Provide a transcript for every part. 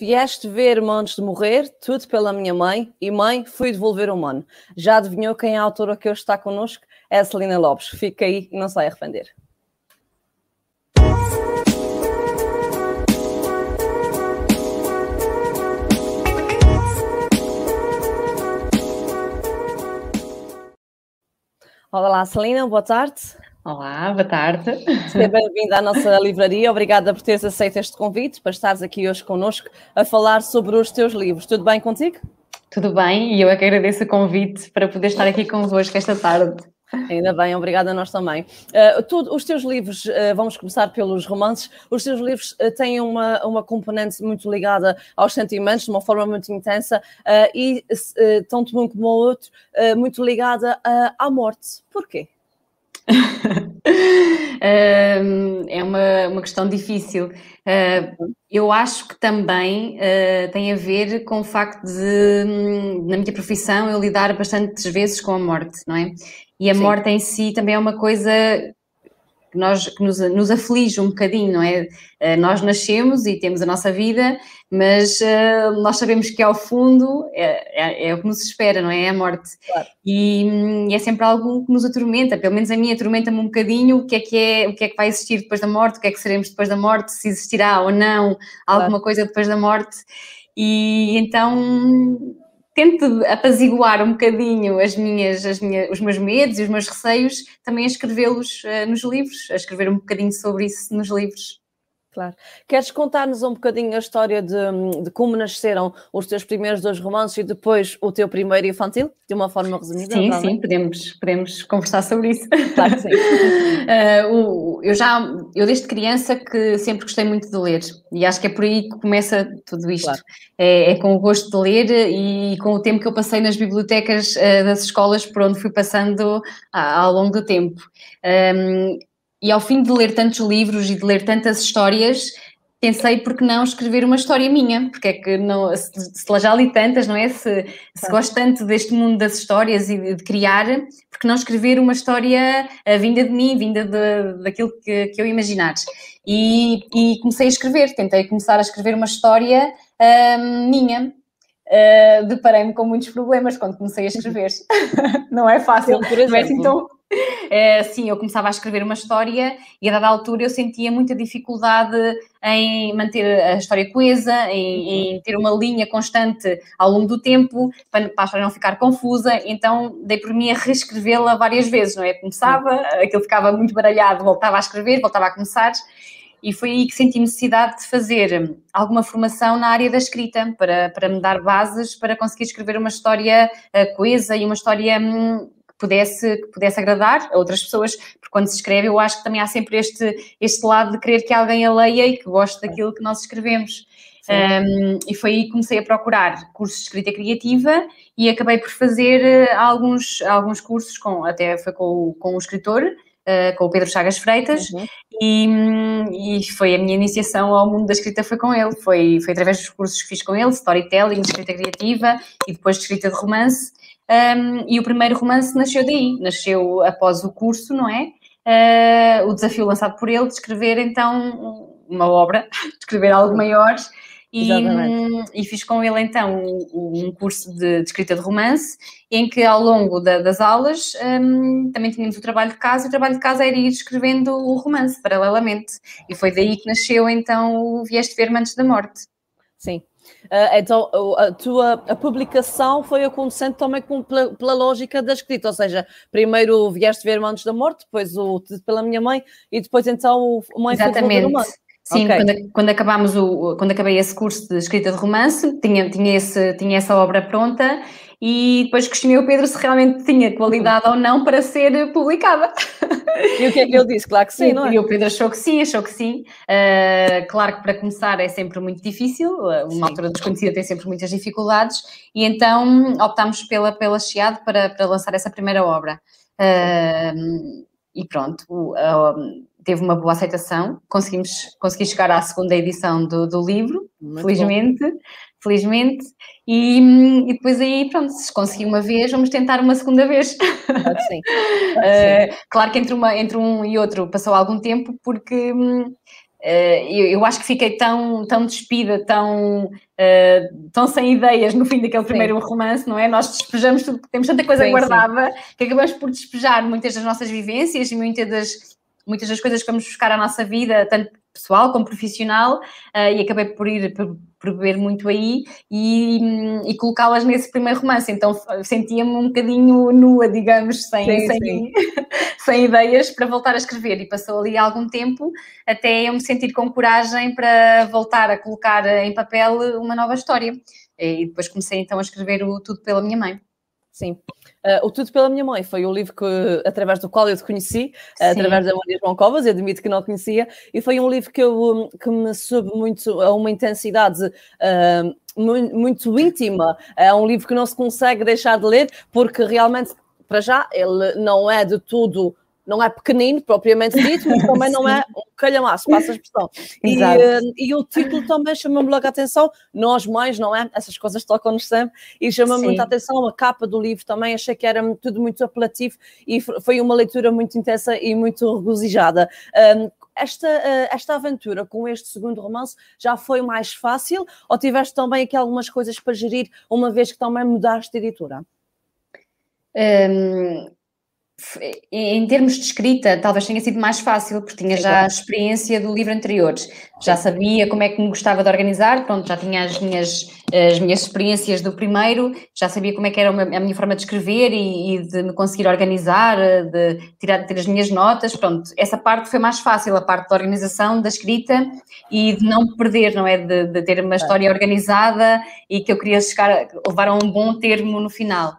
Vieste ver-me antes de morrer, tudo pela minha mãe, e mãe, fui devolver o mano. Já adivinhou quem é a autora que hoje está connosco? É a Celina Lopes. Fica aí e não se vai arrepender. Olá, Celina, boa tarde. Olá, boa tarde. Seja bem-vinda à nossa livraria. Obrigada por teres aceito este convite para estares aqui hoje connosco a falar sobre os teus livros. Tudo bem contigo? Tudo bem, e eu é que agradeço o convite para poder estar aqui convosco esta tarde. Ainda bem, obrigada a nós também. Uh, tu, os teus livros, uh, vamos começar pelos romances, os teus livros uh, têm uma, uma componente muito ligada aos sentimentos, de uma forma muito intensa, e tanto um como o outro, muito ligada à morte. Porquê? é uma, uma questão difícil. Uh, eu acho que também uh, tem a ver com o facto de, na minha profissão, eu lidar bastantes vezes com a morte, não é? E a Sim. morte em si também é uma coisa que, nós, que nos, nos aflige um bocadinho, não é? Uh, nós nascemos e temos a nossa vida, mas uh, nós sabemos que ao fundo é, é, é, o que nos espera, não é? É a morte. Claro. E, e, é sempre algo que nos atormenta, pelo menos a mim atormenta-me um bocadinho o que é que é, o que é que vai existir depois da morte, o que é que seremos depois da morte, se existirá ou não alguma claro. coisa depois da morte. E então tento apaziguar um bocadinho as minhas, as minhas, os meus medos e os meus receios, também a escrevê-los uh, nos livros, a escrever um bocadinho sobre isso nos livros. Claro. Queres contar-nos um bocadinho a história de, de, como nasceram os teus primeiros dois romances e depois o teu primeiro infantil, de uma forma resumida? Sim, sim, podemos, podemos conversar sobre isso. Claro que sim. uh, eu já, eu desde criança que sempre gostei muito de ler e acho que é por aí que começa tudo isto. Claro. É, é, com o gosto de ler e com o tempo que eu passei nas bibliotecas uh, das escolas por onde fui passando uh, ao longo do tempo. Um, e ao fim de ler tantos livros e de ler tantas histórias, pensei por que não escrever uma história minha, porque é que não, se, se já li tantas, não é? Se, se gosto tanto deste mundo das histórias e de, de criar, por que não escrever uma história uh, vinda de mim, vinda de, daquilo que, que eu imaginar? E, e, comecei a escrever, tentei começar a escrever uma história uh, minha. Uh, Deparei-me com muitos problemas quando comecei a escrever. não é fácil, não é assim tão é, sim, eu começava a escrever uma história e a dada altura eu sentia muita dificuldade em manter a história coesa, em, em ter uma linha constante ao longo do tempo, para, para a história não ficar confusa, então dei por mim a reescrevê-la várias vezes, não é? Começava, aquilo ficava muito baralhado, voltava a escrever, voltava a começar, e foi aí que senti necessidade de fazer alguma formação na área da escrita, para, para me dar bases para conseguir escrever uma história uh, coesa e uma história hum, pudesse, que pudesse agradar a outras pessoas, porque quando se escreve eu acho que também há sempre este, este lado de querer que alguém a leia e que goste daquilo que nós escrevemos. Um, e foi aí que comecei a procurar cursos de escrita criativa e acabei por fazer uh, alguns, alguns cursos, com, até foi com, com o escritor, uh, com o Pedro Chagas Freitas, uhum. e, e, foi a minha iniciação ao mundo da escrita foi com ele, foi, foi através dos cursos que fiz com ele, storytelling, escrita criativa e depois de escrita de romance, um, e o primeiro romance nasceu daí, nasceu após o curso, não é? Uh, o desafio lançado por ele de escrever então uma obra, de escrever algo maior. E, e, fiz com ele então um, curso de, de, escrita de romance, em que ao longo da, das aulas um, também tínhamos o trabalho de casa, e o trabalho de casa era ir escrevendo o romance paralelamente. E foi daí que nasceu então o Vieste Ver antes da morte. Sim, então, a tua a publicação foi acontecendo também com, pela, pela, lógica da escrita, ou seja, primeiro vieste ver antes da morte, depois o pela minha mãe e depois então o mãe Exatamente. foi romance. Sim, okay. quando, quando, acabámos o, quando acabei esse curso de escrita de romance, tinha, tinha, esse, tinha essa obra pronta e depois questionei o Pedro se realmente tinha qualidade ou não para ser publicada. E o que é que ele disse? Claro que sim, não é? E o Pedro achou que sim, achou que sim. Uh, claro que para começar é sempre muito difícil, uma sim. altura desconhecida tem sempre muitas dificuldades, e então optámos pela, pela Chiado para, para lançar essa primeira obra. Uh, e pronto, uh, teve uma boa aceitação, conseguimos consegui chegar à segunda edição do, do livro, muito felizmente. Bom felizmente. E, e, depois aí, pronto, se consegui uma vez, vamos tentar uma segunda vez. Claro, sim. uh, claro que entre, uma, entre um e outro passou algum tempo, porque hum, eu, eu, acho que fiquei tão, tão despida, tão, uh, tão sem ideias no fim daquele primeiro Sim. romance, não é? Nós despejamos tudo, temos tanta coisa Sim, guardada que acabamos por despejar muitas das nossas vivências e muitas das, muitas das coisas que vamos buscar à nossa vida, tanto pessoal como profissional, uh, e acabei por ir por, por beber muito aí e, e colocá-las nesse primeiro romance. Então sentia-me um bocadinho nua, digamos, sem, sim, sem, sim. sem ideias para voltar a escrever. E passou ali algum tempo até eu me sentir com coragem para voltar a colocar em papel uma nova história. E depois comecei então a escrever o Tudo pela Minha Mãe. Sim. Uh, o Tudo pela Minha Mãe foi o livro que, através do qual eu te conheci, uh, através da Maria João Covas, eu admito que não conhecia, e foi um livro que, eu, que me soube muito a uma intensidade uh, muito íntima. É um livro que não se consegue deixar de ler, porque realmente, para já, ele não é de tudo não é pequenino, propriamente dito, mas também não é um calhamaço, passa a expressão. E, uh, e, o título também chamou-me logo a atenção, nós mães, não é? Essas coisas tocam-nos sempre, e chamou-me muita atenção a capa do livro também, achei que era tudo muito apelativo e foi uma leitura muito intensa e muito regozijada. Um, esta, uh, esta aventura com este segundo romance já foi mais fácil ou tiveste também aqui algumas coisas para gerir, uma vez que também mudaste de editora? Um, em termos de escrita, talvez tenha sido mais fácil, porque tinha já a experiência do livro anterior. Já sabia como é que me gostava de organizar, pronto, já tinha as minhas, as minhas experiências do primeiro, já sabia como é que era a minha forma de escrever e, e de me conseguir organizar, de tirar de ter as minhas notas, pronto. Essa parte foi mais fácil, a parte da organização, da escrita e de não perder, não é? De, de ter uma história organizada e que eu queria chegar, levar a um bom termo no final.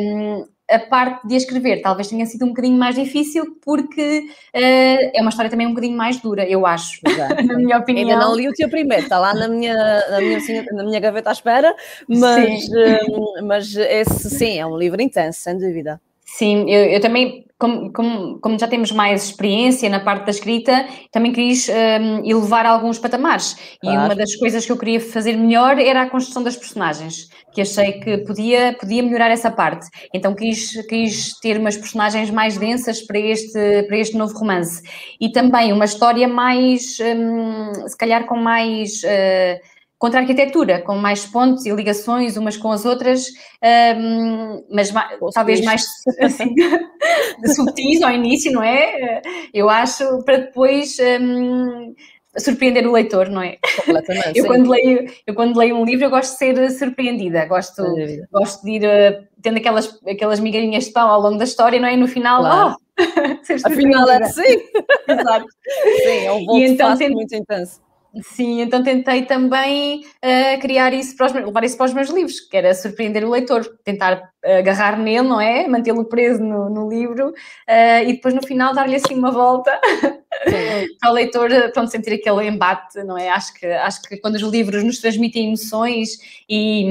Um, a parte de escrever talvez tenha sido um bocadinho mais difícil porque uh, é uma história também um bocadinho mais dura, eu acho, Exato. na minha opinião. Ainda não li o teu primeiro, está lá na minha, na minha, na minha gaveta à espera, mas, uh, mas esse sim, é um livro intenso, sem dúvida. Sim, eu, eu também, como, como, como, já temos mais experiência na parte da escrita, também quis um, elevar alguns patamares. Claro. E uma das coisas que eu queria fazer melhor era a construção das personagens, que achei que podia, podia melhorar essa parte. Então quis, quis ter umas personagens mais densas para este, para este novo romance. E também uma história mais, um, se calhar com mais. Uh, contra a arquitetura, com mais pontos e ligações umas com as outras, um, mas mais, talvez mais assim, subtis ao início, não é? Eu acho, para depois um, surpreender o leitor, não é? Completamente. eu, quando leio, eu quando leio um livro eu gosto de ser surpreendida, gosto, gosto de ir uh, tendo aquelas, aquelas migalhinhas de pão ao longo da história, não é? E no final, claro. oh, Afinal é assim. Exato. Sim, é um volto então, muito intenso. Sim, então tentei também uh, criar isso para os, levar isso para os meus livros, que era surpreender o leitor, tentar agarrar nele, não é? Mantê-lo preso no, no livro uh, e depois no final dar-lhe assim uma volta para o leitor pronto, sentir aquele embate, não é? Acho que, acho que quando os livros nos transmitem emoções e,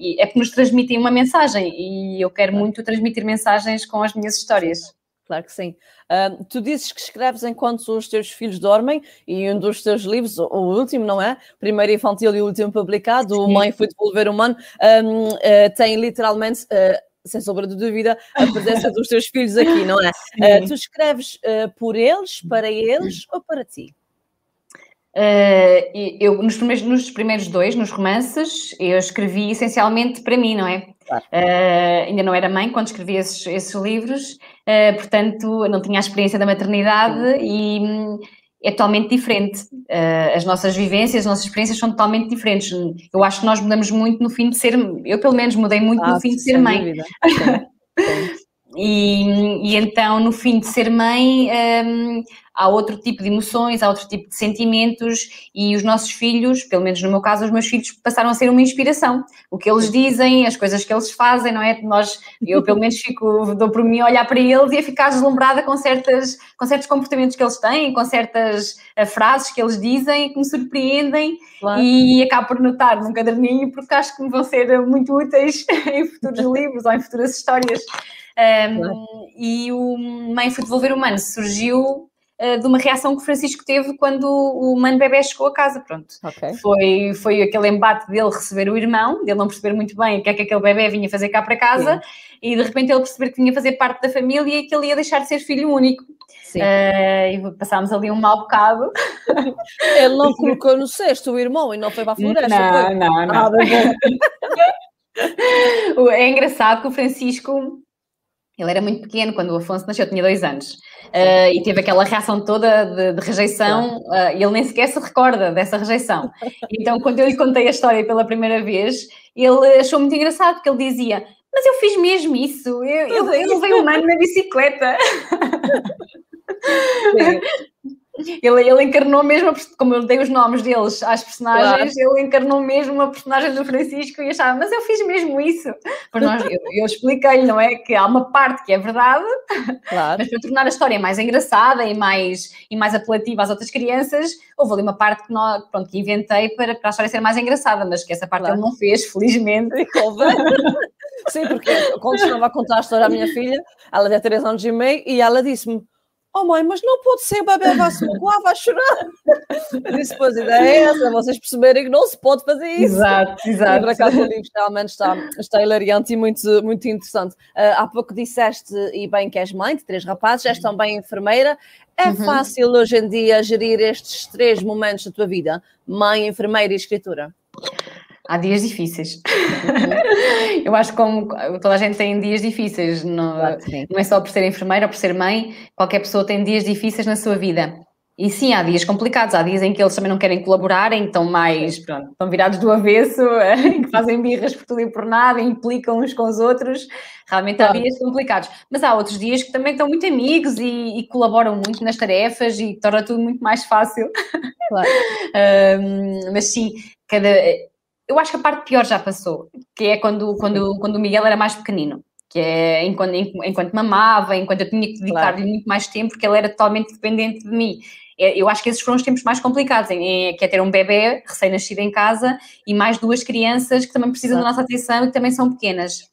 e é porque nos transmitem uma mensagem e eu quero muito transmitir mensagens com as minhas histórias. Claro que sim. Uh, tu dizes que escreves enquanto os teus filhos dormem e um dos teus livros, o último, não é? Primeiro infantil e o último publicado, sim. o Mãe foi devolver humano, um, uh, ah, tem literalmente. Uh, sem sombra de dúvida, a presença dos teus filhos aqui, não é? tu escreves por eles, para eles ou para ti? Uh, eu, nos primeiros, nos primeiros dois, nos romances, eu escrevi essencialmente para mim, não é? Claro. Uh, ainda não era mãe quando escrevi esses, esses livros, uh, portanto, não tinha a experiência da maternidade e hum, é totalmente diferente. as nossas vivências, as nossas experiências são totalmente diferentes. Eu acho que nós mudamos muito no fim de ser, eu pelo menos mudei muito ah, no fim de ser mãe. e, e, então, no fim de ser mãe, um, há outro tipo de emoções, há outro tipo de sentimentos e os nossos filhos, pelo menos no meu caso, os meus filhos passaram a ser uma inspiração. O que eles dizem, as coisas que eles fazem, não é? Nós, eu pelo menos fico, dou por mim a olhar para eles e a ficar deslumbrada com, certas, com certos comportamentos que eles têm, com certas uh, frases que eles dizem que me surpreendem claro. e acabo por notar num caderninho porque acho que me vão ser muito úteis em futuros livros ou em futuras histórias. Um, claro. E o Mãe Foi Devolver Humano surgiu uh, de uma reação que o Francisco teve quando o mano bebê chegou a casa, pronto. Okay. Foi, foi aquele embate dele receber o irmão, dele não perceber muito bem o que é que aquele bebê vinha fazer cá para casa, Sim. e de repente ele perceber que vinha fazer parte da família e que ele ia deixar de ser filho único. Sim. Uh, e passámos ali um mau bocado. Ele não colocou no cesto o irmão e não foi para a floresta. Não, foi? não, não. Ah, é engraçado que o Francisco ele era muito pequeno quando o Afonso nasceu, tinha dois anos. Uh, e teve aquela reação toda de, de rejeição, uh, e ele nem sequer se recorda dessa rejeição. Então, quando eu lhe contei a história pela primeira vez, ele achou muito engraçado, porque ele dizia: Mas eu fiz mesmo isso, eu, eu, eu levei um ano na bicicleta. Ele, ele encarnou mesmo, como eu dei os nomes deles às personagens, claro. ele encarnou mesmo a personagem do Francisco e achava, mas eu fiz mesmo isso. Nós, eu, eu expliquei-lhe, não é? Que há uma parte que é verdade, claro. mas para tornar a história mais engraçada e mais, e mais apelativa às outras crianças, houve ali uma parte que, nós, pronto, que inventei para, para a história ser mais engraçada, mas que essa parte claro. ele não fez, felizmente. Sim, porque quando estava a contar a história à minha filha, ela tem 3 anos e meio, e ela disse-me Oh mãe, mas não pode ser, o bebê vai se magoar, vai chorar. Eu disse, pois, a ideia é essa, vocês perceberem que não se pode fazer isso. Exato, exato. E por acaso o livro realmente está, está hilariante e muito, muito interessante. Uh, há pouco disseste, e bem que és mãe de três rapazes, és também enfermeira. É uhum. fácil hoje em dia gerir estes três momentos da tua vida? Mãe, enfermeira e escritura? Há dias difíceis. eu acho que como toda a gente tem dias difíceis, não, claro não é só por ser enfermeira ou por ser mãe, qualquer pessoa tem dias difíceis na sua vida. E sim, há dias complicados, há dias em que eles também não querem colaborar, então mais, pronto, estão virados do avesso, em que fazem birras por tudo e por nada, implicam uns com os outros. Realmente há dias complicados. Mas há outros dias que também estão muito amigos e, e colaboram muito nas tarefas e torna tudo muito mais fácil. Claro. um, mas sim, cada eu acho que a parte pior já passou, que é quando, quando, quando o Miguel era mais pequenino. Que é enquanto, enquanto mamava, enquanto eu tinha que dedicar-lhe claro. muito mais tempo, porque ele era totalmente dependente de mim. É, eu acho que esses foram os tempos mais complicados, que é ter um bebê recém-nascido em casa e mais duas crianças que também precisam claro. da nossa atenção e que também são pequenas.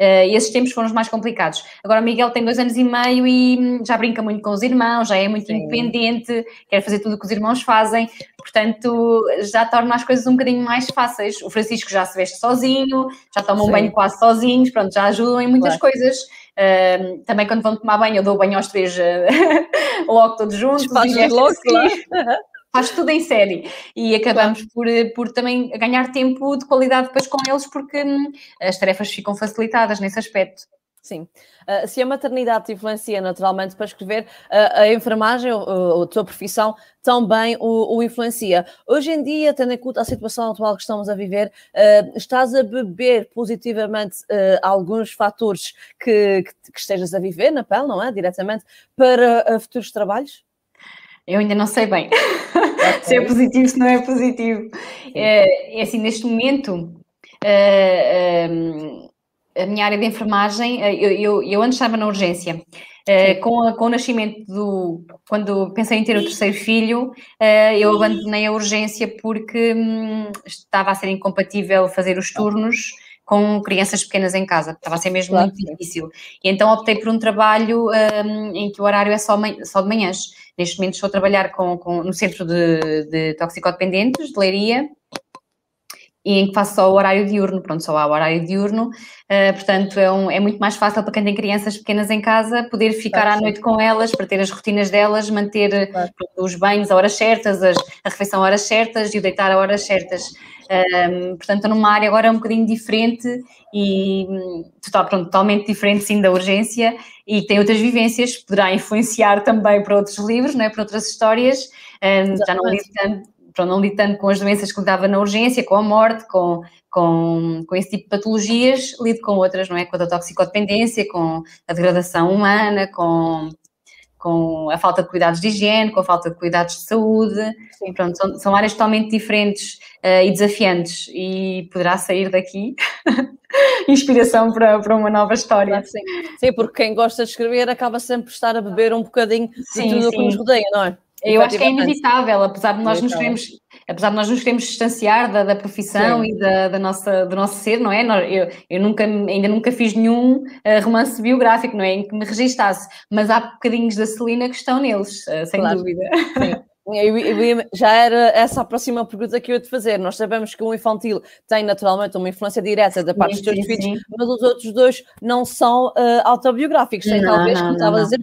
Uh, esses tempos foram os mais complicados. Agora, o Miguel tem dois anos e meio e hum, já brinca muito com os irmãos, já é muito Sim. independente, quer fazer tudo o que os irmãos fazem, portanto, já torna as coisas um bocadinho mais fáceis. O Francisco já se veste sozinho, já tomam um banho quase sozinhos, pronto, já ajudam em muitas claro. coisas. Uh, também quando vão tomar banho, eu dou banho aos três uh, logo todos juntos. Fazes logo, assim. claro faz tudo em série e acabamos por, eh, por também ganhar tempo de qualidade depois com eles porque hum, as tarefas ficam facilitadas nesse aspecto. Sim. Uh, se a maternidade te influencia naturalmente para escrever, uh, a enfermagem, ou a tua profissão, também o, o, influencia. Hoje em dia, tendo em conta a situação atual que estamos a viver, uh, estás a beber positivamente alguns fatores que, que, que, estejas a viver na pele, não é? Diretamente, para futuros trabalhos? Eu ainda não sei bem. se é positivo, se não é positivo. É, é assim, neste momento, uh, a minha área de enfermagem, uh, eu, eu, eu antes estava na urgência. Uh, com, a, com, o nascimento do. Quando pensei em ter o terceiro filho, uh, eu abandonei a urgência porque hum, estava a ser incompatível fazer os turnos com crianças pequenas em casa, estava a ser mesmo claro. muito difícil. E então optei por um trabalho um, em que o horário é só, só de manhãs. Neste momento estou a trabalhar com, com no Centro de, de Toxicodependentes, de Leiria, e em que faço só o horário diurno, pronto, só há o horário diurno, uh, portanto é, um, é, muito mais fácil para quem tem crianças pequenas em casa poder ficar claro, à noite com elas, para ter as rotinas delas, manter claro. os banhos a horas certas, as, a refeição a horas certas e o deitar a horas certas. Um, portanto, estou numa área agora um bocadinho diferente e total, pronto, totalmente diferente sim da urgência e tem outras vivências, poderá influenciar também para outros livros, não é? para outras histórias. Um, já não lido tanto, pronto, não lido tanto com as doenças que lidava na urgência, com a morte, com, com, com esse tipo de patologias, lido com outras, não é? Com a toxicodependência, com a degradação humana, com com a falta de cuidados de higiene, com a falta de cuidados de saúde. Sim. Pronto, são, são áreas totalmente diferentes uh, e desafiantes e poderá sair daqui inspiração para, para uma nova história. sim. sim, porque quem gosta de escrever acaba sempre por estar a beber um bocadinho de tudo o que nos rodeia, não é? Eu acho que é inevitável, apesar de nós nos queremos, apesar de nós nos queremos distanciar da, da profissão Sim. e da, da, nossa, do nosso ser, não é? Eu, eu nunca, ainda nunca fiz nenhum uh, romance biográfico, não é? Em que me registasse, mas há bocadinhos da Celina que estão neles, uh, sem claro. dúvida. Sim. Eu, eu, já era essa a próxima pergunta que eu ia te fazer. Nós sabemos que o infantil tem naturalmente uma influência direta da parte sim, dos teus filhos, mas os outros dois não são uh, autobiográficos. Tem, talvez, como estava a dizer,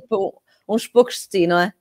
uns poucos de ti, não é?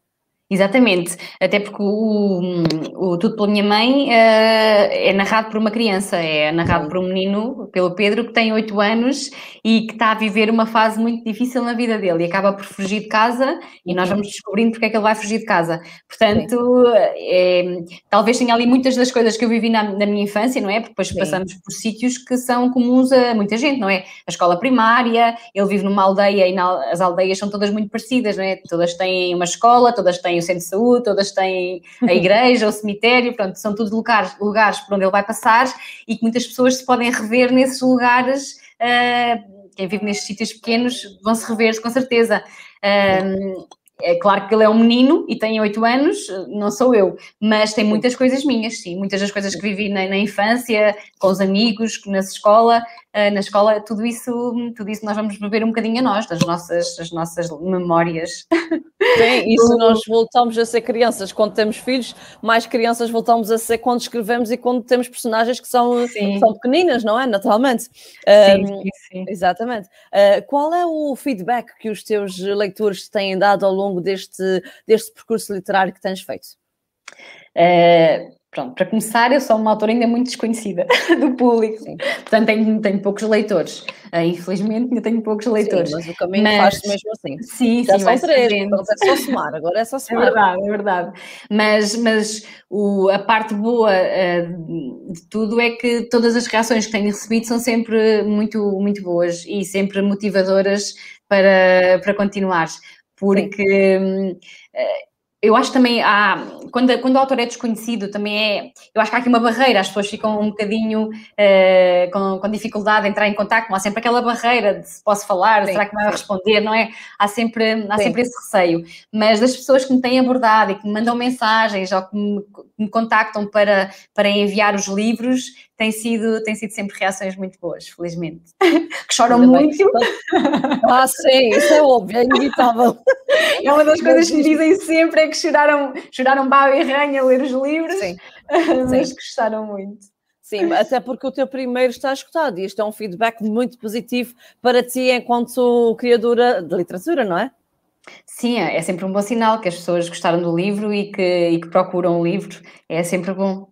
Exatamente, até porque o, o Tudo pela Minha Mãe uh, é narrado por uma criança, é narrado por um menino, pelo Pedro, que tem 8 anos e que está a viver uma fase muito difícil na vida dele e acaba por fugir de casa e nós vamos descobrindo porque é que ele vai fugir de casa. Portanto, é, talvez tenha ali muitas das coisas que eu vivi na, na minha infância, não é? Porque depois Sim. passamos por sítios que são comuns a muita gente, não é? A escola primária, ele vive numa aldeia e na, as aldeias são todas muito parecidas, não é? Todas têm uma escola, todas têm o centro de saúde, todas têm a igreja, o cemitério, pronto, são todos lugares, lugares por onde ele vai passar e que muitas pessoas se podem rever nesses lugares. Uh, quem vive nestes sítios pequenos vão se rever com certeza. Uh, é claro que ele é um menino e tem 8 anos, não sou eu, mas tem muitas coisas minhas, sim. Muitas das coisas que vivi na, na infância, com os amigos, na escola, na escola, tudo isso, tudo isso nós vamos beber um bocadinho a nós, das nossas, das nossas memórias. Sim, e se nós voltamos a ser crianças quando temos filhos, mais crianças voltamos a ser quando escrevemos e quando temos personagens que são, que são pequeninas, não é? Naturalmente. Sim, um, sim, sim. Exatamente. Uh, qual é o feedback que os teus leitores têm dado ao longo deste, deste percurso literário que tens feito? Uh, Pronto, para começar, eu sou uma autora ainda muito desconhecida do público, Sim. portanto tenho, tenho poucos leitores. Uh, infelizmente ainda tenho poucos leitores. Sim, mas o caminho mas... faz-se mesmo assim. Sim, Já sim, são três, então é só somar, agora é só somar. É verdade, é verdade. Mas, mas o, a parte boa uh, de tudo é que todas as reações que tenho recebido são sempre muito, muito boas e sempre motivadoras para, para continuar, porque... Eu acho também há, quando, quando o autor é desconhecido, também é, eu acho que há aqui uma barreira, as pessoas ficam um bocadinho uh, com, com, dificuldade em entrar em contato, há sempre aquela barreira de se posso falar, sim, será que me vai responder, não é? Há sempre, há sempre esse receio, mas das pessoas que me têm abordado e que me mandam mensagens ou que me, que me contactam para, para enviar os livros, tem sido, tem sido sempre reações muito boas, felizmente. que choram muito. Ah, sim, isso é óbvio, é inevitável. É uma das coisas que me dizem sempre, é que choraram, choraram baba e ranha a ler os livros, sim. mas sim. gostaram muito. Sim, até porque o teu primeiro está escutado e este é um feedback muito positivo para ti enquanto criadora de literatura, não é? Sim, é, é sempre um bom sinal que as pessoas gostaram do livro e que, e que procuram o livro, é sempre bom.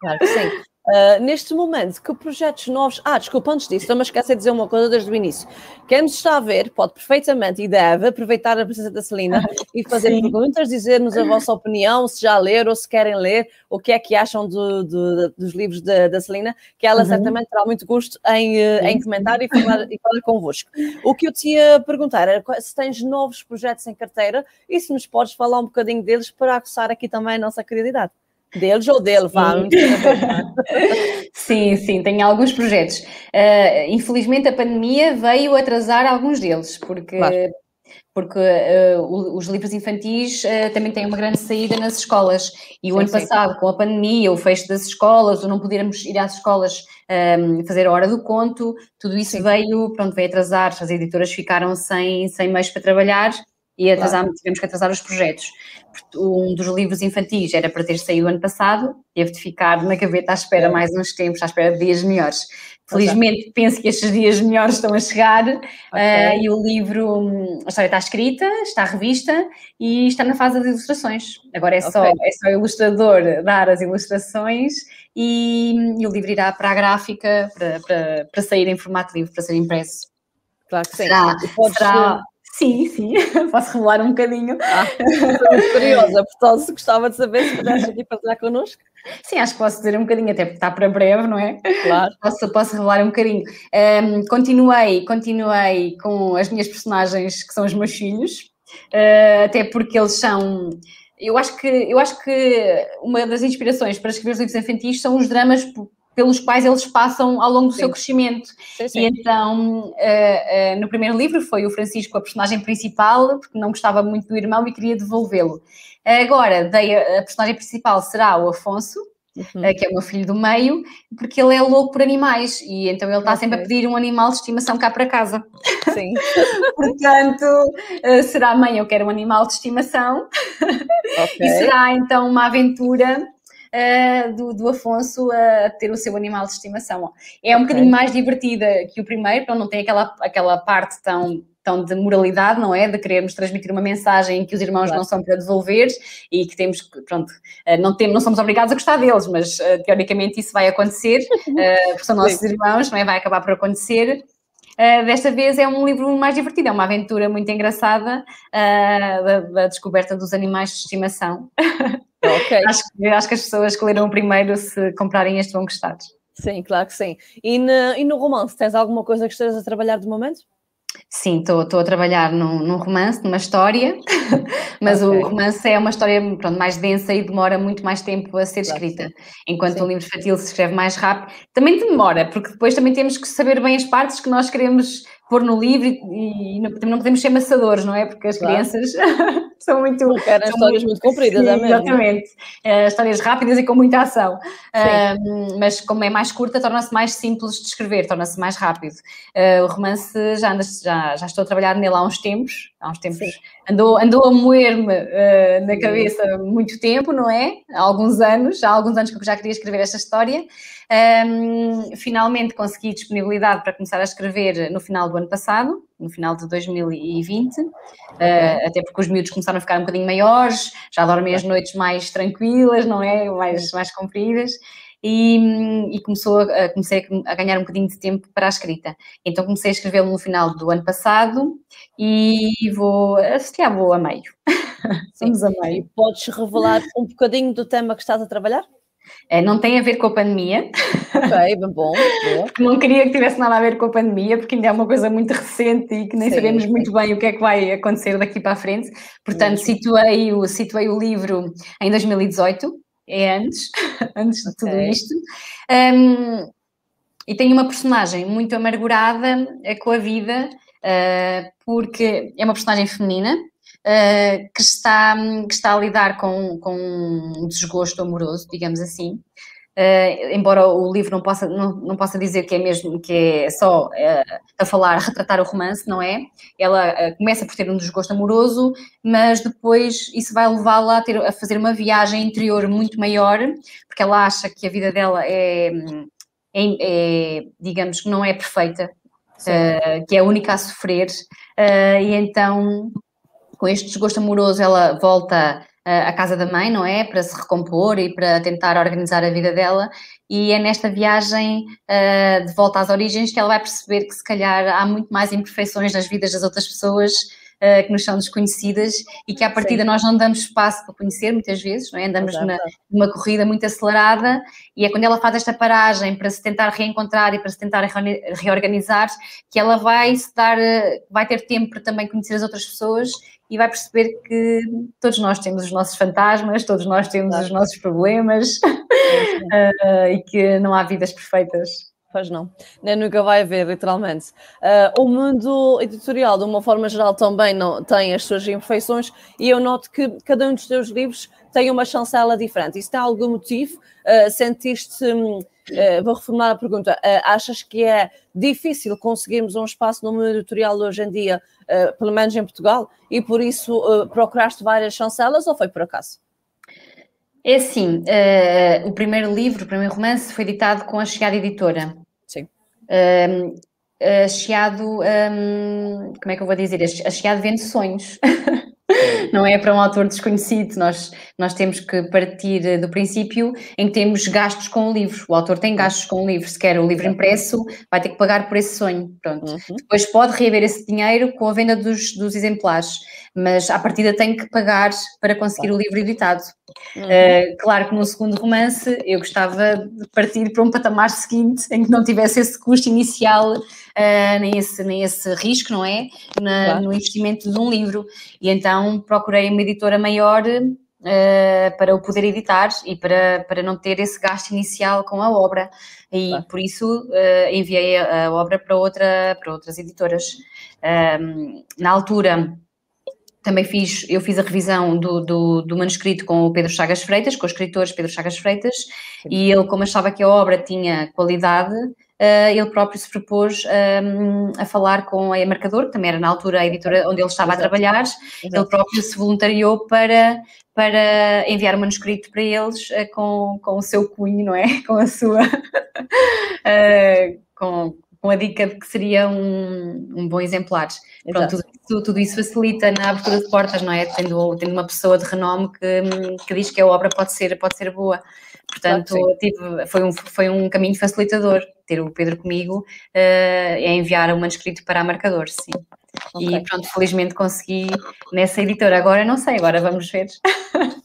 Claro que sim. Uh, neste momento, que projetos novos. Ah, desculpa, antes disso, não me esqueci de dizer uma coisa desde o início. Quem nos está a ver pode perfeitamente e deve aproveitar a presença da Celina e fazer Sim. perguntas, dizer-nos a vossa opinião, se já leram ou se querem ler, o que é que acham do, do, dos livros da, da Celina, que ela uhum. certamente terá muito gosto em, eh, em comentar e falar, e falar convosco. O que eu te ia perguntar era se tens novos projetos em carteira e se nos podes falar um bocadinho deles para aguçar aqui também a nossa curiosidade. Deles ou dele, vá. Sim, sim, tenho alguns projetos. Uh, infelizmente a pandemia veio atrasar alguns deles, porque, claro. porque uh, os livros infantis uh, também têm uma grande saída nas escolas. E o sim, ano sim. passado, com a pandemia, o fecho das escolas, ou não podermos ir às escolas um, fazer a hora do conto, tudo isso sim. veio, pronto, veio atrasar, as editoras ficaram sem, sem meios para trabalhar e atrasar, claro. tivemos que atrasar os projetos. Um dos livros infantis era para ter saído ano passado, teve de ficar na gaveta à espera é. mais uns tempos, à espera de dias melhores. Felizmente penso que estes dias melhores estão a chegar okay. uh, e o livro, a história está escrita, está revista e está na fase de ilustrações. Agora é só, okay. é só o ilustrador dar as ilustrações e, e, o livro irá para a gráfica para, para, para sair em formato livro, para ser impresso. Claro que sim. Será, será, Sim, sim, posso revelar um bocadinho. Ah, estou muito curiosa, portanto, gostava de saber se pudesse aqui partilhar connosco. Sim, acho que posso dizer um bocadinho, até porque está para breve, não é? Claro. Posso, posso revelar um bocadinho. Um, continuei, continuei com as minhas personagens, que são os meus filhos, uh, até porque eles são. Eu acho, que, eu acho que uma das inspirações para escrever os livros infantis são os dramas pelos quais eles passam ao longo do sim. seu crescimento. Sim, sim. E então, uh, uh, no primeiro livro foi o Francisco a personagem principal, porque não gostava muito do irmão e queria devolvê-lo. Agora, dei a, a, personagem principal será o Afonso, uhum. uh, que é o meu filho do meio, porque ele é louco por animais e então ele está okay. sempre a pedir um animal de estimação cá para casa. Sim. Portanto, será mãe, eu quero um animal de estimação. Okay. e será então uma aventura uh, do, do, Afonso a ter o seu animal de estimação. É um okay. bocadinho mais divertida que o primeiro, então não tem aquela, aquela parte tão questão de moralidade, não é? De querermos transmitir uma mensagem em que os irmãos claro. não são para devolver e que temos que, pronto, eh, não, temos, não somos obrigados a gostar deles, mas uh, teoricamente isso vai acontecer, uh, porque são nossos irmãos, não é? Vai acabar por acontecer. Uh, desta vez é um livro mais divertido, é uma aventura muito engraçada uh, da, da, descoberta dos animais de estimação. Okay. acho, que, acho que as pessoas que leram primeiro, se comprarem este, vão gostar. Sim, claro que sim. E no, e no romance, tens alguma coisa que estejas a trabalhar de momento? Sim, estou a trabalhar num, num, romance, numa história, mas okay. o romance é uma história pronto, mais densa e demora muito mais tempo a ser claro, escrita. Sim. Enquanto sim. o livro infantil se escreve mais rápido, também demora, porque depois também temos que saber bem as partes que nós queremos pôr no livro e, e não, não, podemos ser maçadores, não é? Porque as claro. crianças são muito. Não querem histórias muito, muito compridas, é mesmo? Exatamente. Uh, histórias rápidas e com muita ação. Uh, mas como é mais curta, torna-se mais simples de escrever, torna-se mais rápido. Uh, o romance já, já, já estou a trabalhar nele há uns tempos, há uns tempos. Andou, andou a moer-me uh, na cabeça muito tempo, não é? Há alguns anos, há alguns anos que eu já queria escrever esta história. Um, finalmente consegui disponibilidade para começar a escrever no final do ano passado, no final de 2020, uh, ah, até porque os miúdos começaram a ficar um bocadinho maiores, já dormem as noites mais tranquilas, não é? Mais, mais compridas. E, e, começou a, comecei a ganhar um bocadinho de tempo para a escrita. Então comecei a escrevê-lo no final do ano passado e vou, se vou a meio. Vamos a meio. Podes revelar um bocadinho do tema que estás a trabalhar? É, não tem a ver com a pandemia. Ok, bom. Não queria que tivesse nada a ver com a pandemia, porque ainda é uma coisa muito recente e que nem sim, sabemos sim. muito bem o que é que vai acontecer daqui para a frente. Portanto, situei o, situei o livro em 2018, é antes, antes de tudo isto. Um, e tem uma personagem muito amargurada eh, com a vida, uh, porque é uma personagem feminina, uh, que, está, que está a lidar com, com um desgosto amoroso, digamos assim. Uh, embora o livro não possa, não, não possa dizer que é mesmo que é só uh, a falar, a retratar o romance, não é? Ela uh, começa por ter um desgosto amoroso, mas depois isso vai levá-la a, ter, a fazer uma viagem interior muito maior, porque ela acha que a vida dela é, é, é digamos que não é perfeita, que é a única a sofrer, e então com este desgosto amoroso, ela volta à casa da mãe, não é? Para se recompor e para tentar organizar a vida dela. E é nesta viagem uh, de volta às origens que ela vai perceber que, se calhar, há muito mais imperfeições nas vidas das outras pessoas uh, que nos são desconhecidas e que à partida Sim. nós não damos espaço para conhecer muitas vezes, não é? andamos na, numa corrida muito acelerada e é quando ela faz esta paragem para se tentar reencontrar e para se tentar reorganizar que ela vai se dar, eh, vai ter tempo para também conhecer as outras pessoas e vai perceber que todos nós temos os nossos fantasmas, todos nós temos claro. os nossos problemas uh, e que não há vidas perfeitas. Pois não, nem nunca vai haver, literalmente. Uh, o mundo editorial, de uma forma geral, também não, tem as suas imperfeições e eu noto que cada um dos teus livros tem uma chancela diferente. Isso tem algum motivo? Uh, sentiste, uh, vou reformular a pergunta, achas que é difícil conseguirmos um espaço no mundo editorial hoje em dia, pelo menos em Portugal, e por isso procuraste várias chancelas ou foi por acaso? É assim, uh, o primeiro livro, o primeiro romance foi editado com a Chiado Editora. Sim. Uh, a Chiado, um, como é que eu vou dizer? A Chiado vende sonhos. não é para um autor desconhecido. Nós, nós temos que partir do princípio em que temos gastos com o livro. O autor tem gastos com o livro. Se quer o livro impresso, vai ter que pagar por esse sonho. Pronto. Uhum. Depois pode reaver esse dinheiro com a venda dos, dos exemplares, mas à partida tem que pagar para conseguir o livro editado. Uhum. Uh, claro que no segundo romance eu gostava de partir para um patamar seguinte em que não tivesse esse custo inicial uh, nem, esse, nem esse risco, não é? Na, claro. No investimento de um livro. E então procurei uma editora maior uh, para o poder editar e para, para não ter esse gasto inicial com a obra. E claro. por isso enviei a, a, obra para, outra, para outras editoras. Um, na altura também fiz, eu fiz a revisão do, do, do, manuscrito com o Pedro Chagas Freitas, com o escritor Pedro Chagas Freitas, Sim. e ele, como achava que a obra tinha qualidade, uh, ele próprio se propôs um, a falar com a Marcador, que também era na altura a editora onde ele estava Exato. a trabalhar, Exato. ele próprio se voluntariou para, para enviar o manuscrito para eles uh, com, com o seu cunho, não é? Com a sua. uh, com, com a dica de que seria um, um bom exemplar. Pronto, tudo isso, tudo, isso facilita na abertura de portas, não é? Tendo, tendo uma pessoa de renome que, que diz que a obra pode ser, pode ser boa. Portanto, claro tive, foi, um, foi um caminho facilitador ter o Pedro comigo uh, é enviar o manuscrito para a marcador, sim. Okay. E pronto, felizmente consegui nessa editora. Agora não sei, agora vamos ver.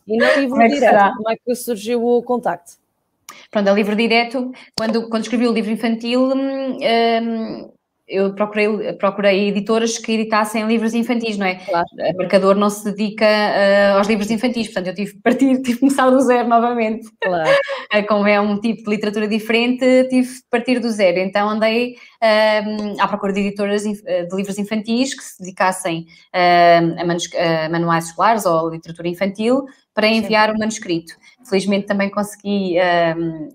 E no livro é direto, como é que surgiu o contacto? Pronto, a livro direto, quando, quando escrevi o livro infantil, hum, hum eu procurei, procurei editoras que editassem livros infantis, não é? Claro. O marcador não se dedica uh, aos livros infantis, portanto eu tive que partir, tive que começar do zero novamente. Claro. como é um tipo de literatura diferente, tive que partir do zero. Então andei uh, à procura de editoras de livros infantis que se dedicassem a, a, manuais escolares ou literatura infantil para enviar o manuscrito. Felizmente também consegui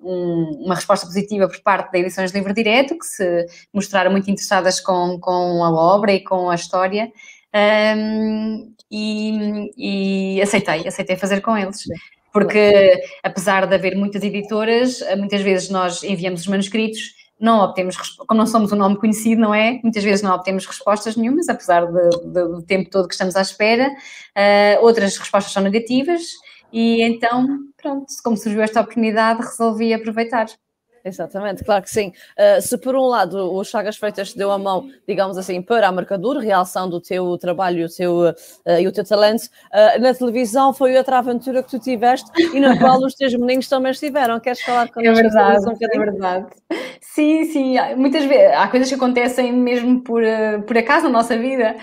um, uma resposta positiva por parte da Edições Livre Direto, que se mostraram muito interessadas com, com a obra e com a história. Um, e, e, aceitei, aceitei fazer com eles. Porque, apesar de haver muitas editoras, muitas vezes nós enviamos os manuscritos, não obtemos, como não somos um nome conhecido, não é? Muitas vezes não obtemos respostas nenhumas, apesar de, de, do tempo todo que estamos à espera. Uh, outras respostas são negativas e então, pronto, como surgiu esta oportunidade, resolvi aproveitar. Exatamente, claro que sim. Uh, se por um lado o Chagas Freitas te deu a mão, digamos assim, para a marcadura, realção do teu trabalho o teu, uh, e o teu talento, uh, na televisão foi outra aventura que tu tiveste e na qual os teus meninos também estiveram. Queres falar connosco? É verdade, um é verdade. Sim, sim, muitas vezes há coisas que acontecem mesmo por, por acaso na nossa vida,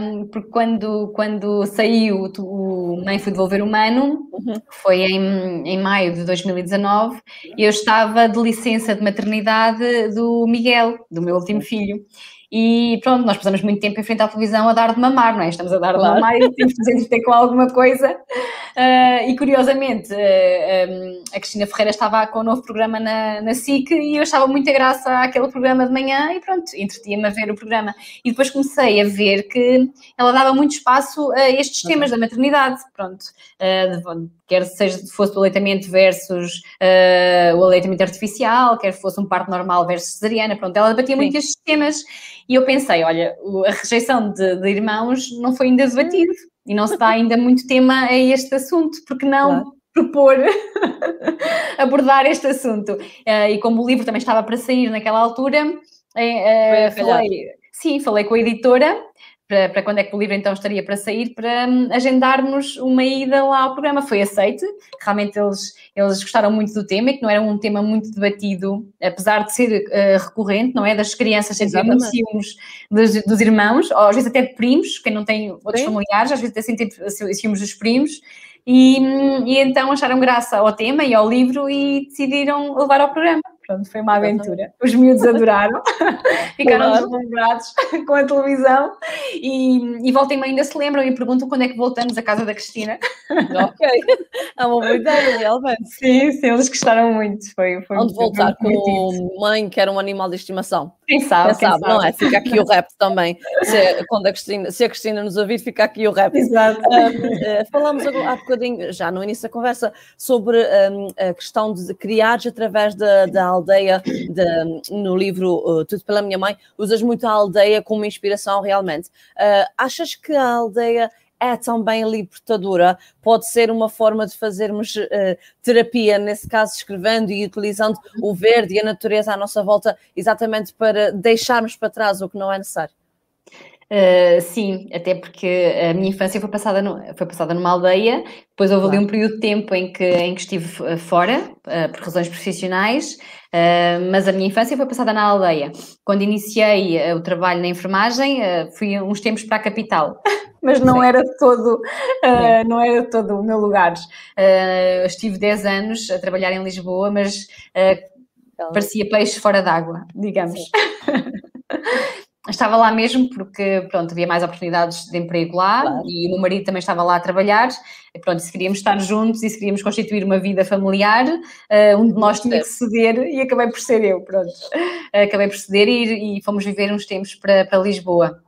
um, porque quando, quando saiu o Mãe Fui Devolver Humano, uhum. foi em, em maio de 2019, eu estava de licença de maternidade do Miguel, do meu último filho. E pronto, nós passamos muito tempo em frente à televisão a dar de mamar, não é? Estamos a dar de mamar e temos nos entreter com alguma coisa. Uh, e curiosamente, uh, ah, um, a Cristina Ferreira estava com um novo programa na, na SIC e eu estava muito graça àquele programa de manhã e pronto, entretia-me a ver o programa. E depois comecei a ver que ela dava muito espaço a estes temas da maternidade, pronto. Uh, quer seja fosse o aleitamento versus o aleitamento artificial, quer fosse um parto normal versus cesariana, pronto, ela debatia Sim. muito estes temas e eu pensei, olha, a rejeição de, de irmãos não foi ainda debatido e não se dá ainda muito tema a este assunto, porque não claro. propor abordar este assunto? Uh, e como o livro também estava para sair naquela altura, uh, falei, sim, falei com a editora para, para quando é que o livro então estaria para sair, para um, agendarmos uma ida lá ao programa. Foi aceite, realmente eles, eles gostaram muito do tema e que não era um tema muito debatido, apesar de ser uh, recorrente, não é? Das crianças sentirem ciúmes dos, dos, irmãos, ou às vezes até de primos, quem não tem outros Sim. familiares, às vezes até sentem ciúmes dos primos. E, hum, e então acharam graça ao tema e ao livro e decidiram levar ao programa. Pronto, foi uma aventura. Os miúdos adoraram, ficaram deslumbrados com a televisão e, e voltem ainda se lembram e perguntam quando é que voltamos à casa da Cristina. Ok, é uma boa ideia, realmente. Sim, sim, eles gostaram muito. Foi, foi Onde voltar com mãe que era um animal de estimação. Quem sabe, quem, quem sabe, sabe, não é? Fica aqui o rap também. Se, quando a Cristina, se a Cristina nos ouvir, fica aqui o rap. Exato. Um, eh, falamos há bocadinho, já no início da conversa, sobre um, a questão de criares através da, da aldeia, de, no livro uh, Tudo pela Minha Mãe, usas muito a aldeia como inspiração realmente. Uh, achas que a aldeia é também libertadora, pode ser uma forma de fazermos uh, terapia, nesse caso escrevendo e utilizando o verde e a natureza à nossa volta, exatamente para deixarmos para trás o que não é necessário. Uh, sim, até porque a minha infância foi passada, no, foi passada numa aldeia, depois houve claro. ali um período de tempo em que, em que estive eh, fora, uh, por razões profissionais, uh, mas a minha infância foi passada na aldeia. Quando iniciei o trabalho na enfermagem, fui uns tempos para a capital. mas não Sim. era todo, não era todo o meu lugar. estive 10 anos a trabalhar em Lisboa, mas parecia peixe fora d'água, digamos. estava lá mesmo porque, pronto, havia mais oportunidades de emprego lá claro. e o meu marido também estava lá a trabalhar. E, pronto, se queríamos estar juntos e se queríamos constituir uma vida familiar, uh, um de nós tinha que ceder e acabei por ser eu, pronto. Uh, acabei por ceder e, e, fomos viver uns tempos para, para Lisboa.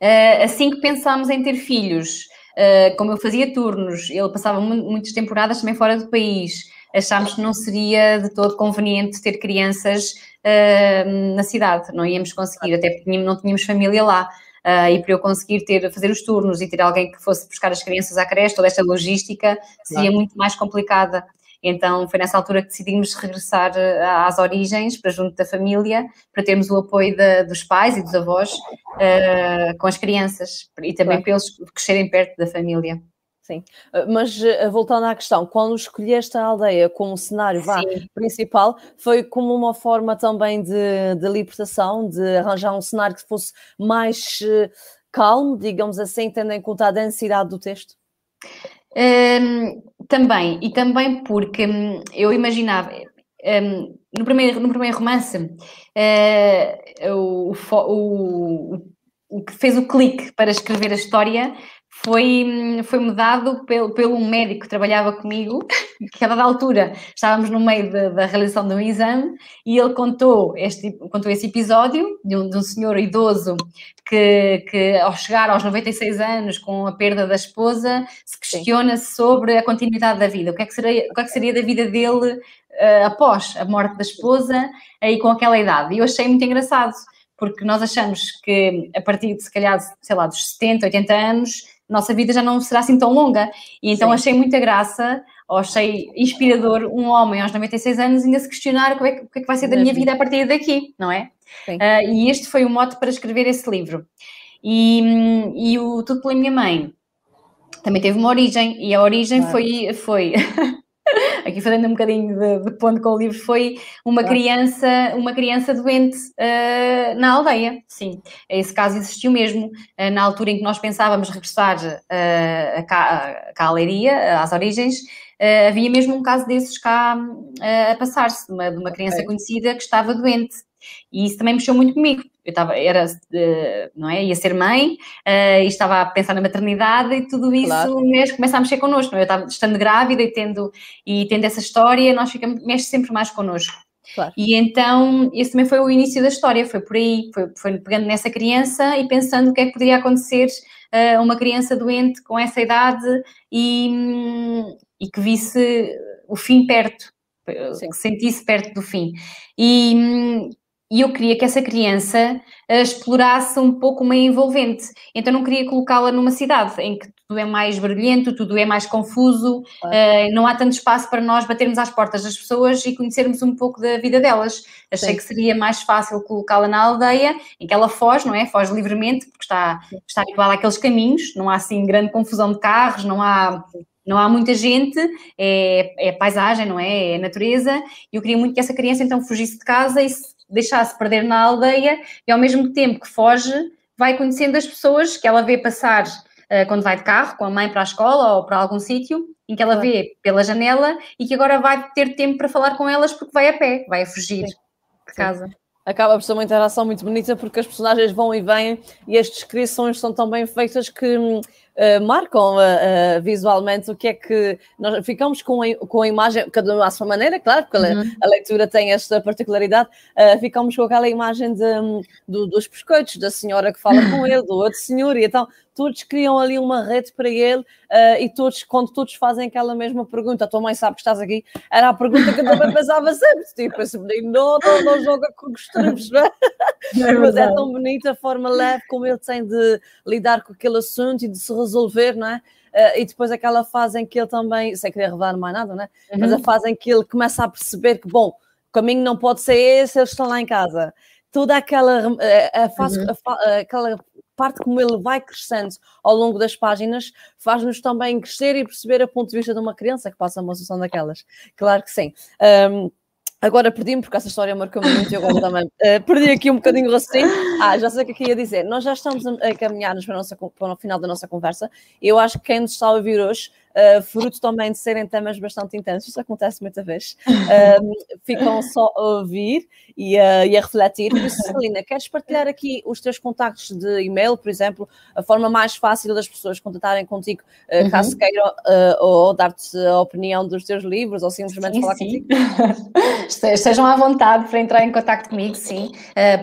Uh, assim que pensámos em ter filhos, como eu fazia turnos, ele passava muitas temporadas também fora do país, achámos que não seria de todo conveniente ter crianças uh, na cidade, não íamos conseguir, até porque não tínhamos família lá. Uh, e para eu conseguir ter, fazer os turnos e ter alguém que fosse buscar as crianças à creche, toda esta logística seria claro. muito mais complicada. Então foi nessa altura que decidimos regressar ah, às origens, para junto da família, para termos o apoio de, dos pais e dos avós uh, com as crianças e também claro. para eles crescerem perto da família. Sim, mas voltando à questão, quando escolheste a aldeia como cenário vá, principal, foi como uma forma também de, de libertação, de arranjar um cenário que fosse mais calmo, digamos assim, tendo em conta a densidade do texto? Um, também, e também porque hum, eu imaginava, um, no, primeiro, no primeiro romance, uh, o, o, o, que fez o clique para escrever a história foi, foi-me dado pelo, pelo um médico que trabalhava comigo, que a dada altura estávamos no meio de, da realização de um exame e ele contou, este, contou esse episódio de um, de um senhor idoso que, que, ao chegar aos 96 anos com a perda da esposa, se questiona sobre a continuidade da vida. O que é que seria, o que é que seria da vida dele uh, após a morte da esposa, aí com aquela idade? E eu achei muito engraçado, porque nós achamos que a partir de, se calhar, sei lá, dos 70, 80 anos, nossa vida já não será assim tão longa. E então Sim. achei muita graça, ou achei inspirador um homem aos 96 anos ainda se questionar o é que, o que, é que vai ser da minha vida a partir daqui, não é? Uh, e este foi o mote para escrever esse livro. E, e o Tudo pela Minha Mãe também teve uma origem, e a origem claro. foi, foi aqui fazendo um bocadinho de, de ponto com o livro, foi uma criança, uma criança doente uh, na aldeia. Sim, esse caso existiu mesmo. Uh, na altura em que nós pensávamos regressar uh, a às origens, havia mesmo um caso desses cá a passar-se, de uma, de uma criança okay. conhecida que estava doente. E isso também mexeu muito comigo. Eu estava, era, não é? Ia ser mãe uh, e estava a pensar na maternidade e tudo isso claro. mesmo começa a mexer connosco. Não é? Eu estava estando grávida e tendo, e tendo essa história, nós ficamos, mexe sempre mais connosco. Claro. E então, esse também foi o início da história, foi por aí, foi, foi pegando nessa criança e pensando o que é que poderia acontecer a uh, uma criança doente com essa idade e, e que visse o fim perto, Sim. que sentisse perto do fim. E, e eu queria que essa criança uh, explorasse um pouco meio envolvente. Então não queria colocá-la numa cidade em que tudo é mais barulhento, tudo é mais confuso, claro. uh, não há tanto espaço para nós batermos às portas das pessoas e conhecermos um pouco da vida delas. Achei Sim. que seria mais fácil colocá-la na aldeia, em que ela foge, não é? Foge livremente, porque está, está habituada àqueles caminhos, não há assim grande confusão de carros, não há não há muita gente, é, é paisagem, não é? É natureza. E eu queria muito que essa criança então fugisse de casa e se deixar-se perder na aldeia e ao mesmo tempo que foge, vai conhecendo as pessoas que ela vê passar uh, quando vai de carro, com a mãe para a escola ou para algum sítio, em que ela vê pela janela e que agora vai ter tempo para falar com elas porque vai a pé, vai a fugir Sim. de casa. Sim acaba por ser uma interação muito bonita porque as personagens vão e vêm e as descrições são tão bem feitas que uh, marcam uh, uh, visualmente o que é que nós ficamos com a, com a imagem, cada um à sua maneira, claro, porque uhum. a, a, leitura tem esta particularidade, ficamos com aquela imagem de, um, do, dos biscoitos, da senhora que fala com ele, do outro senhor, e então todos criam ali uma rede para ele e todos, quando todos fazem aquela mesma pergunta, a tua mãe sabe que estás aqui, era a pergunta que eu também pensava sempre, tipo, esse menino não, não, não joga com costumes, não é? é Mas é tão bonita a forma leve como ele tem de lidar com aquele assunto e de se resolver, não é? Uh, e depois aquela fase em que ele também, sem querer revelar mais nada, né? Uhum. Mas a fase em que ele começa a perceber que, bom, o caminho não pode ser esse, eles estão lá em casa. Toda aquela, eh, a, fase, uhum. a, aquela parte como ele vai crescendo ao longo das páginas faz-nos também crescer e perceber a ponto de vista de uma criança que passa uma situação daquelas. Claro que sim. Um, Agora perdi-me porque essa história marcou-me muito e agora também uh, perdi aqui um bocadinho o raciocínio. Ah, já sei o que é ia dizer. Nós já estamos a caminhar-nos para, para, o final da nossa conversa. Eu acho que quem nos está a ouvir hoje uh, fruto também de serem temas bastante intensos, isso acontece muita vez, uh, ficam só a ouvir e, uh, e a refletir. Por isso, Celina, queres partilhar aqui os teus contactos de e-mail, por exemplo, a forma mais fácil das pessoas contatarem contigo, uh, caso uhum. queiram, ou dar-te a opinião dos teus livros, ou simplesmente sim, falar sim. contigo? Estejam à vontade para entrar em contato comigo, sim.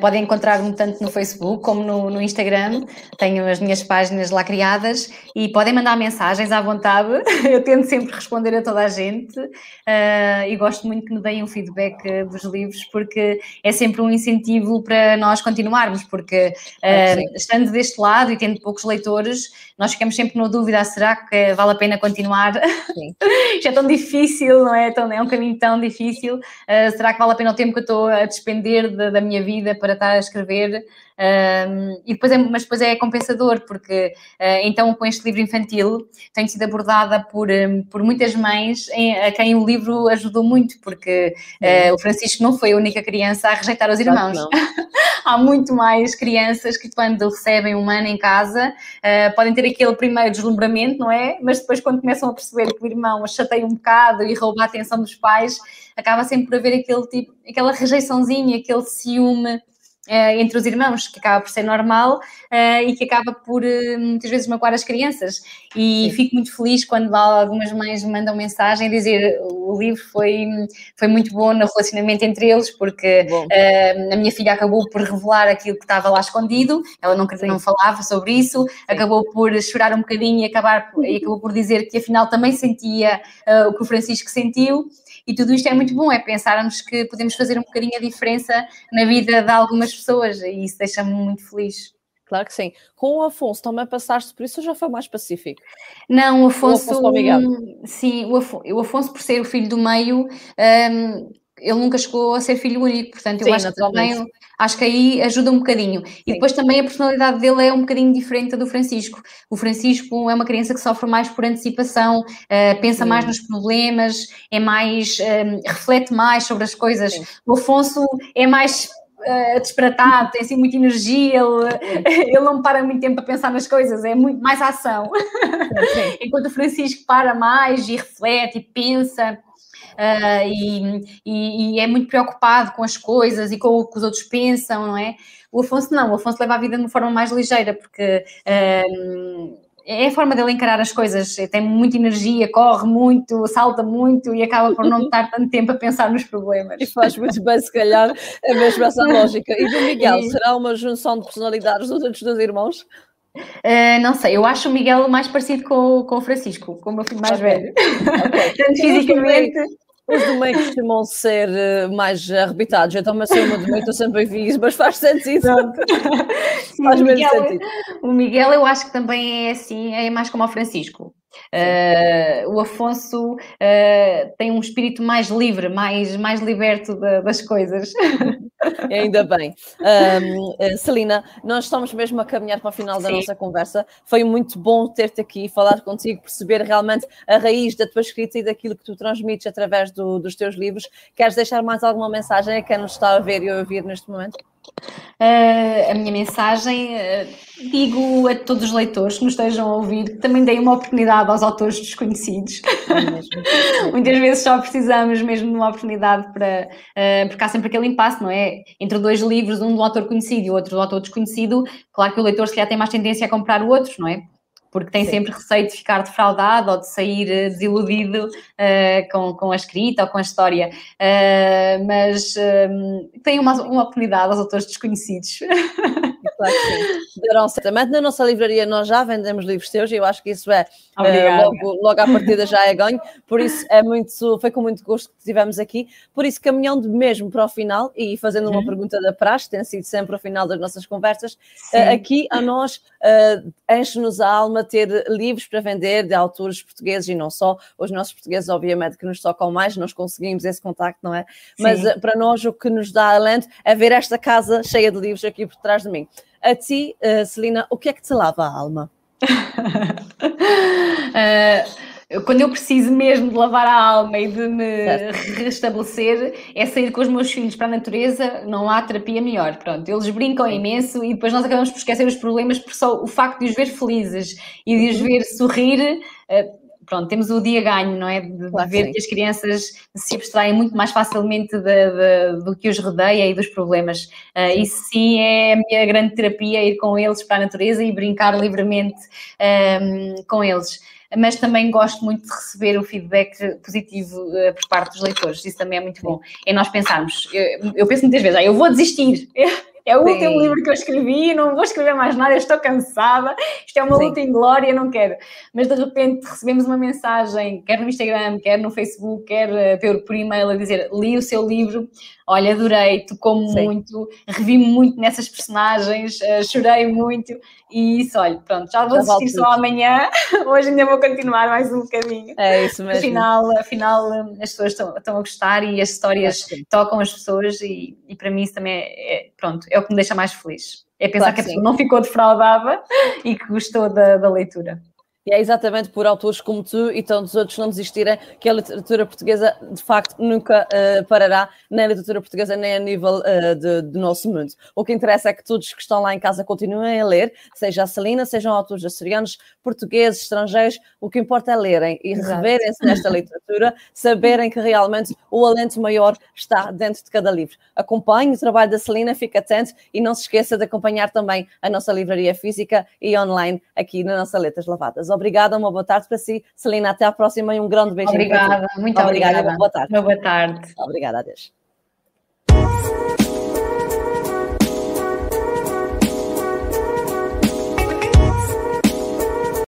podem encontrar-me tanto no Facebook como no, no Instagram, tenho as minhas páginas lá criadas e podem mandar mensagens à vontade eu tento sempre responder a toda a gente uh, e gosto muito que me deem um feedback dos livros, porque é sempre um incentivo para nós continuarmos, porque uh, estando deste lado e tendo poucos leitores, nós ficamos sempre na dúvida: será que vale a pena continuar? Já é tão difícil, não é? é um caminho tão difícil. Uh, será que vale a pena o tempo que eu estou a despender de, da minha vida para estar a escrever? Um, e depois é, mas depois é compensador, porque uh, então com este livro infantil tenho sido abordada por, um, por muitas mães em, a quem o livro ajudou muito, porque uh, o Francisco não foi a única criança a rejeitar os irmãos. Há muito mais crianças que quando recebem um ano em casa uh, podem ter aquele primeiro deslumbramento, não é? Mas depois quando começam a perceber que o irmão chateia um bocado e rouba a atenção dos pais, acaba sempre por haver aquele tipo, aquela rejeiçãozinha, aquele ciúme entre os irmãos, que acaba por ser normal uh, e que acaba por uh, muitas vezes magoar as crianças. E Sim. fico muito feliz quando algumas mães me mandam mensagem a dizer o livro foi, foi muito bom no relacionamento entre eles, porque a minha filha acabou por revelar aquilo que estava lá escondido, ela não, não falava sobre isso, Sim. acabou por chorar um bocadinho e, acabar, e acabou por dizer que afinal também sentia o que o Francisco sentiu. E tudo isto é muito bom, é pensarmos que podemos fazer um bocadinho a diferença na vida de algumas pessoas e isso deixa-me muito feliz. Claro que sim. Com o Afonso também passaste por isso ou já foi mais pacífico? Não, o Afonso. O Afonso sim, o Afonso, o Afonso, por ser o filho do meio, um, ele nunca chegou a ser filho único, portanto, eu sim, acho que também acho que aí ajuda um bocadinho. Sim. E depois também a personalidade dele é um bocadinho diferente da do Francisco. O Francisco é uma criança que sofre mais por antecipação, uh, pensa Sim. mais nos problemas, é mais, uh, reflete mais sobre as coisas. O Afonso é mais uh, desperatado, tem assim muita energia, ele, ele não para muito tempo a pensar nas coisas, é muito mais ação. Enquanto o Francisco para mais e reflete e pensa uh, e, e, e, é muito preocupado com as coisas e com o que os outros pensam, não é? O Afonso não, o Afonso leva a vida de uma forma mais ligeira, porque uh, é a forma dele encarar as coisas, tem muita energia, corre muito, salta muito e acaba por não estar tanto tempo a pensar nos problemas. E faz muito bem, se calhar, é mesmo essa lógica. E do Miguel, e... será uma junção de personalidades dos outros dois irmãos? Uh, não sei, eu acho o Miguel mais parecido com, com o Francisco, com o meu filho mais okay. velho. Okay. Tanto fisicamente os do meio costumam ser uh, mais arrebitados, então mas eu do meio estou sempre a vi isso, mas faz sentido. faz mesmo sentido. O Miguel eu acho que também é assim, é mais como o Francisco. Uh, o Afonso uh, tem um espírito mais livre, mais, mais liberto de, das coisas. Ainda bem. Um, eh, Celina, nós estamos mesmo a caminhar para o final da Sim. nossa conversa. Foi muito bom ter-te aqui, falar contigo, perceber realmente a raiz da tua escrita e daquilo que tu transmites através do, dos teus livros. Queres deixar mais alguma mensagem a quem nos está a ver e a ouvir neste momento? Uh, a minha mensagem, uh, digo a todos os leitores que nos estejam a ouvir que também deem uma oportunidade aos autores desconhecidos. É Muitas vezes só precisamos mesmo de uma oportunidade para. Uh, porque há sempre aquele impasse, não é? Entre dois livros, um um autor conhecido e outro do autor desconhecido, claro que o leitor se calhar tem mais tendência a comprar o outro, não é? Porque tem Sim. sempre receio de ficar defraudado ou de sair eh, desiludido uh, com, com a escrita ou com a história. Uh, mas tem uma, uma oportunidade aos autores desconhecidos. Claro que sim. certamente. Na nossa livraria nós já vendemos livros teus e eu acho que isso é uh, logo, logo à partida já é ganho. Por isso é muito, foi com muito gosto que estivemos aqui. Por isso, caminhando mesmo para o final e fazendo uhum. uma pergunta da praxe, tem sido sempre o final das nossas conversas, uh, aqui a nós uh, enche-nos a alma ter livros para vender de autores portugueses e não só. Os nossos portugueses, obviamente, que nos tocam mais, nós conseguimos esse contacto, não é? Sim. Mas para nós o que nos dá alento é ver esta casa cheia de livros aqui por trás de mim. A ti, uh, Celina, o que é que te lava a alma? uh, quando eu preciso mesmo de lavar a alma e de me certo. restabelecer, é sair com os meus filhos para a natureza, não há terapia melhor. Pronto, eles brincam imenso e depois nós acabamos por esquecer os problemas por só o facto de os ver felizes e de os uhum. ver sorrir. Uh, pronto, temos o dia ganho, não é? De, claro, ver sim. que as crianças se abstraem muito mais facilmente de, de, do que os rodeia e dos problemas. Uh, sim. Isso sim é a minha grande terapia, ir com eles para a natureza e brincar livremente um, com eles mas também gosto muito de receber o feedback positivo uh, por parte dos leitores, isso também é muito bom. É nós pensarmos, eu, eu penso muitas vezes, ah, eu vou desistir, é o Sim. último livro que eu escrevi, não vou escrever mais nada, estou cansada, isto é uma Sim. luta glória, não quero. Mas de repente recebemos uma mensagem, quer no Instagram, quer no Facebook, quer eh, por, por e-mail, a dizer: li o seu livro, olha, adorei, tocou-me muito, revi-me muito nessas personagens, uh, chorei muito e isso, olha, pronto, já vou já assistir só amanhã, hoje ainda vou continuar mais um bocadinho. É isso mesmo. Afinal, afinal as pessoas estão, estão a gostar e as histórias é tocam as pessoas e, e para mim isso também é, é, pronto, é o que me deixa mais feliz. É pensar claro que, que a pessoa não ficou defraudada e que gostou da, da leitura. E é exatamente por autores como tu e tantos outros não desistirem que a literatura portuguesa, de facto, nunca uh, parará, nem a literatura portuguesa, nem a nível uh, de, do nosso mundo. O que interessa é que todos que estão lá em casa continuem a ler, seja a Celina, sejam autores açorianos, portugueses, estrangeiros, o que importa é lerem e reverem-se nesta literatura, saberem que realmente o alento maior está dentro de cada livro. Acompanhe o trabalho da Celina, fique atento e não se esqueça de acompanhar também a nossa livraria física e online aqui na nossa Letras Lavadas obrigada, uma boa tarde para si. Celina, até à próxima e um grande beijinho. Obrigada, muito obrigada. obrigada. Boa tarde. Uma boa tarde. Obrigada, adeus.